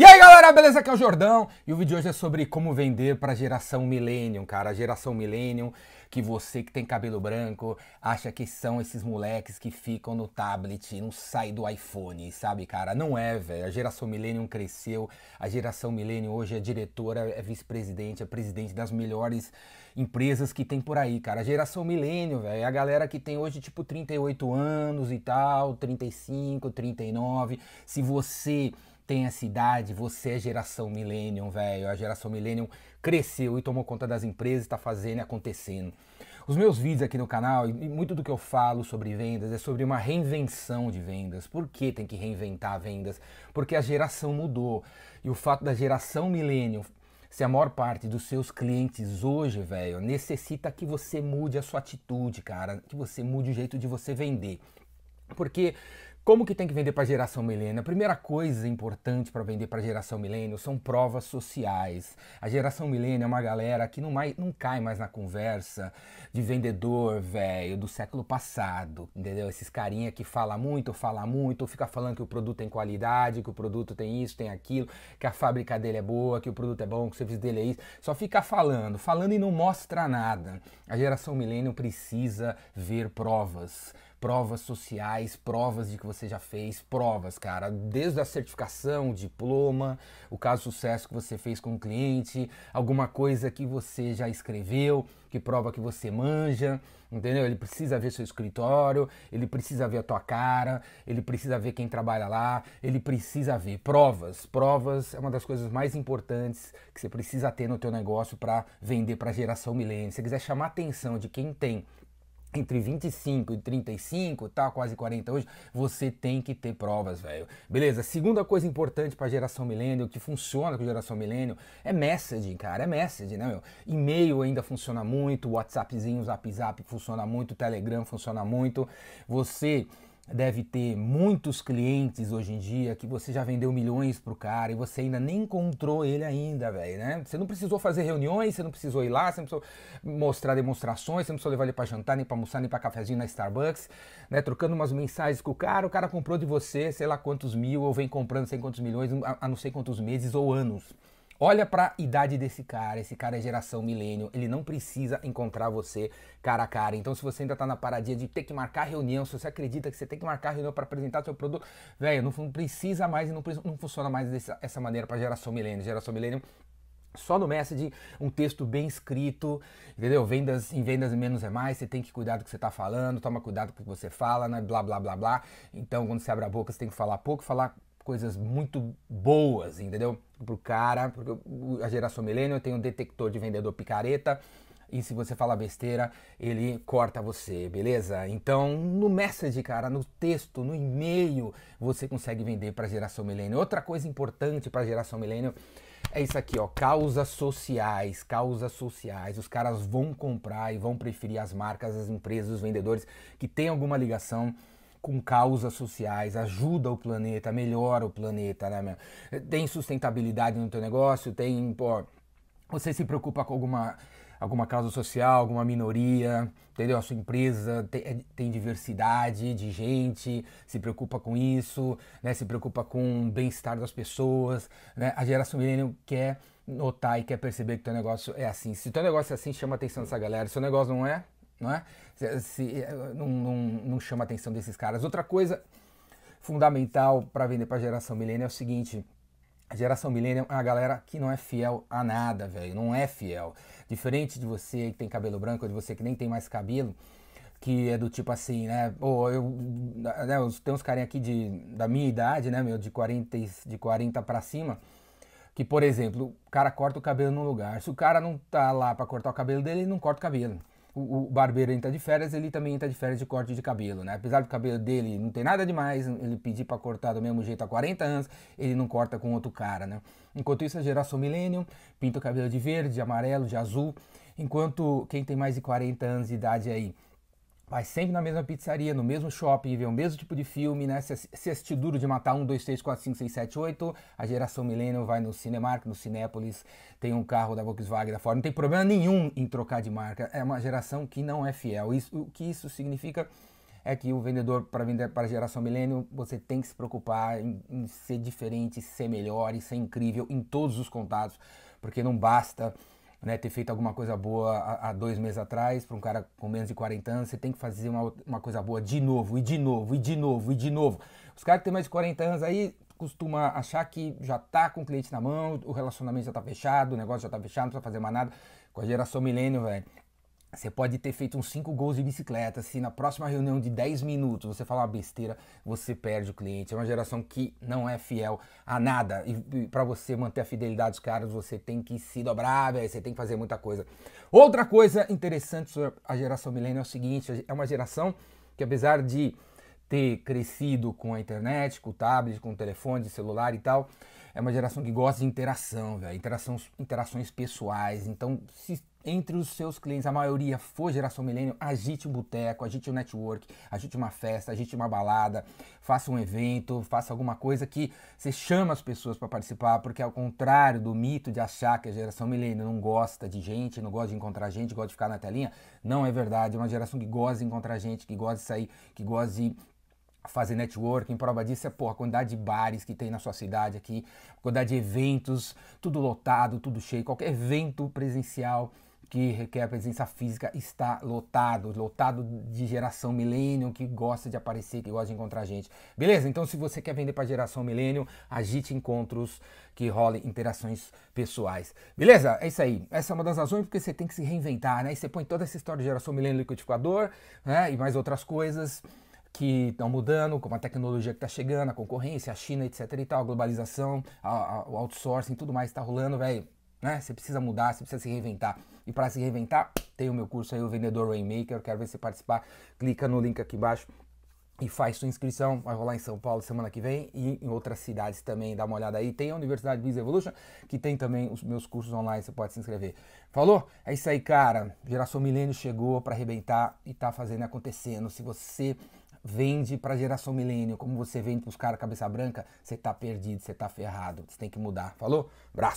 E aí galera, beleza? Aqui é o Jordão e o vídeo de hoje é sobre como vender para a geração Millennium, cara. A geração Millennium que você que tem cabelo branco acha que são esses moleques que ficam no tablet e não sai do iPhone, sabe, cara? Não é, velho. A geração Millennium cresceu, a geração Millennium hoje é diretora, é vice-presidente, é presidente das melhores empresas que tem por aí, cara. A geração Millennium, velho, é a galera que tem hoje tipo 38 anos e tal, 35, 39. Se você tem essa idade, você é geração millennium, velho. A geração millennium cresceu e tomou conta das empresas, está fazendo e acontecendo. Os meus vídeos aqui no canal e muito do que eu falo sobre vendas é sobre uma reinvenção de vendas. Por que tem que reinventar vendas? Porque a geração mudou. E o fato da geração millennium se a maior parte dos seus clientes hoje, velho, necessita que você mude a sua atitude, cara, que você mude o jeito de você vender. Porque como que tem que vender para a geração milênio? A primeira coisa importante para vender para a geração milênio são provas sociais. A geração milênio é uma galera que não, mais, não cai mais na conversa de vendedor velho do século passado, entendeu? Esses carinha que fala muito, fala muito, fica falando que o produto tem qualidade, que o produto tem isso, tem aquilo, que a fábrica dele é boa, que o produto é bom, que o serviço dele é isso. Só fica falando, falando e não mostra nada. A geração milênio precisa ver provas provas sociais, provas de que você já fez, provas, cara, desde a certificação, diploma, o caso de sucesso que você fez com o cliente, alguma coisa que você já escreveu, que prova que você manja, entendeu? Ele precisa ver seu escritório, ele precisa ver a tua cara, ele precisa ver quem trabalha lá, ele precisa ver provas. Provas é uma das coisas mais importantes que você precisa ter no teu negócio para vender para a geração milênio. Se você quiser chamar a atenção de quem tem entre 25 e 35, tá quase 40 hoje, você tem que ter provas, velho. Beleza? Segunda coisa importante para geração milênio, que funciona com a geração milênio, é messaging, cara, é messaging, né, meu? E-mail ainda funciona muito, WhatsAppzinho, Zap Zap funciona muito, Telegram funciona muito. Você deve ter muitos clientes hoje em dia que você já vendeu milhões pro cara e você ainda nem encontrou ele ainda, velho, né? Você não precisou fazer reuniões, você não precisou ir lá, você não precisou mostrar demonstrações, você não precisou levar ele para jantar, nem para almoçar, nem para cafezinho na Starbucks, né? Trocando umas mensagens com o cara, o cara comprou de você, sei lá quantos mil, ou vem comprando sei quantos milhões, a não sei quantos meses ou anos. Olha para a idade desse cara, esse cara é geração milênio, ele não precisa encontrar você cara a cara. Então, se você ainda tá na paradinha de ter que marcar reunião, se você acredita que você tem que marcar reunião para apresentar seu produto, velho, não, não, precisa mais e não, não funciona mais dessa, dessa maneira para geração milênio. Geração milênio só no message, um texto bem escrito, entendeu? Vendas em vendas menos é mais, você tem que cuidar do que você está falando, toma cuidado com o que você fala, né? blá blá blá blá. Então, quando você abre a boca, você tem que falar pouco, falar coisas muito boas, entendeu? Pro cara, porque a geração milênio tem um detector de vendedor picareta e se você falar besteira, ele corta você, beleza? Então, no message, cara, no texto, no e-mail, você consegue vender para a geração milênio. Outra coisa importante para a geração milênio é isso aqui, ó, causas sociais, causas sociais. Os caras vão comprar e vão preferir as marcas, as empresas, os vendedores que têm alguma ligação com causas sociais, ajuda o planeta, melhora o planeta, né, meu? Tem sustentabilidade no teu negócio, tem, pô, você se preocupa com alguma alguma causa social, alguma minoria, entendeu? A sua empresa tem, é, tem, diversidade de gente, se preocupa com isso, né? Se preocupa com o bem-estar das pessoas, né? A geração milênio quer notar e quer perceber que teu negócio é assim. Se teu negócio é assim, chama a atenção dessa galera. Se o negócio não é, não é? Se, se não, não, não, chama a atenção desses caras. Outra coisa fundamental para vender para a geração milênio é o seguinte: a geração milênio é uma galera que não é fiel a nada, velho. Não é fiel. Diferente de você que tem cabelo branco, ou de você que nem tem mais cabelo, que é do tipo assim, né? Eu, né, tem uns carinha aqui de, da minha idade, né, meu, de 40, de 40 para cima, que, por exemplo, o cara corta o cabelo num lugar. Se o cara não tá lá para cortar o cabelo dele, ele não corta o cabelo o, o barbeiro entra de férias, ele também entra de férias de corte de cabelo, né? Apesar do cabelo dele não tem nada demais, ele pedir para cortar do mesmo jeito há 40 anos, ele não corta com outro cara, né? Enquanto isso, a geração millennium pinta o cabelo de verde, de amarelo, de azul, enquanto quem tem mais de 40 anos de idade aí vai sempre na mesma pizzaria, no mesmo shopping, vê o mesmo tipo de filme, né? Se, se assistir duro de matar 1, 2, 3, 4, 5, 6, 7, 8, a geração Millennium vai no Cinemark, no Cinépolis, tem um carro da Volkswagen da Ford, não tem problema nenhum em trocar de marca. É uma geração que não é fiel. Isso, o que isso significa é que o vendedor para vender para a geração milênio, você tem que se preocupar em, em ser diferente, ser melhor e ser incrível em todos os contatos, porque não basta né, ter feito alguma coisa boa há, dois meses atrás para um cara com menos de 40 anos, você tem que fazer uma, uma coisa boa de novo, e de novo, e de novo, e de novo. Os caras que têm mais de 40 anos aí costuma achar que já tá com o cliente na mão, o relacionamento já tá fechado, o negócio já tá fechado, não precisa fazer mais nada. Com a geração milênio, velho, você pode ter feito uns 5 gols de bicicleta. Se na próxima reunião de 10 minutos você falar uma besteira, você perde o cliente. É uma geração que não é fiel a nada. E, para você manter a fidelidade dos caras, você tem que se dobrar, véio, você tem que fazer muita coisa. Outra coisa interessante sobre a geração milênio é o seguinte: é uma geração que, apesar de ter crescido com a internet, com o tablet, com o telefone, celular e tal, é uma geração que gosta de interação, interações, interações pessoais. Então, se entre os seus clientes, a maioria for geração milênio, agite um boteco, agite um network, agite uma festa, agite uma balada, faça um evento, faça alguma coisa que você chama as pessoas para participar, porque ao contrário do mito de achar que a geração milênio não gosta de gente, não gosta de encontrar gente, gosta de ficar na telinha, não é verdade. É uma geração que gosta de encontrar gente, que gosta de sair, que gosta de fazer networking, prova disso é pô, a quantidade de bares que tem na sua cidade aqui, a quantidade de eventos, tudo lotado, tudo cheio, qualquer evento presencial que requer presença física está lotado, lotado de geração milênio que gosta de aparecer, que gosta de encontrar gente. Beleza? Então se você quer vender para geração milênio, agite encontros que rolem interações pessoais. Beleza? É isso aí. Essa é uma das razões porque você tem que se reinventar, né? E você põe toda essa história de geração milênio liquidificador, né? E mais outras coisas que estão mudando, como a tecnologia que está chegando, a concorrência, a China, etc e tal, a globalização, a, a, o outsourcing, tudo mais está rolando, velho. Né? Você precisa mudar, você precisa se reinventar. E para se reinventar, tem o meu curso aí, o Vendedor Rainmaker. Quero ver você participar. Clica no link aqui embaixo e faz sua inscrição. Vai rolar em São Paulo semana que vem e em outras cidades também. Dá uma olhada aí. Tem a Universidade Biz Evolution, que tem também os meus cursos online. Você pode se inscrever. Falou? É isso aí, cara. Geração Milênio chegou para arrebentar e tá fazendo acontecendo. Se você vende para geração milênio, como você vende para os caras cabeça branca, você tá perdido, você tá ferrado, você tem que mudar. Falou? Braço.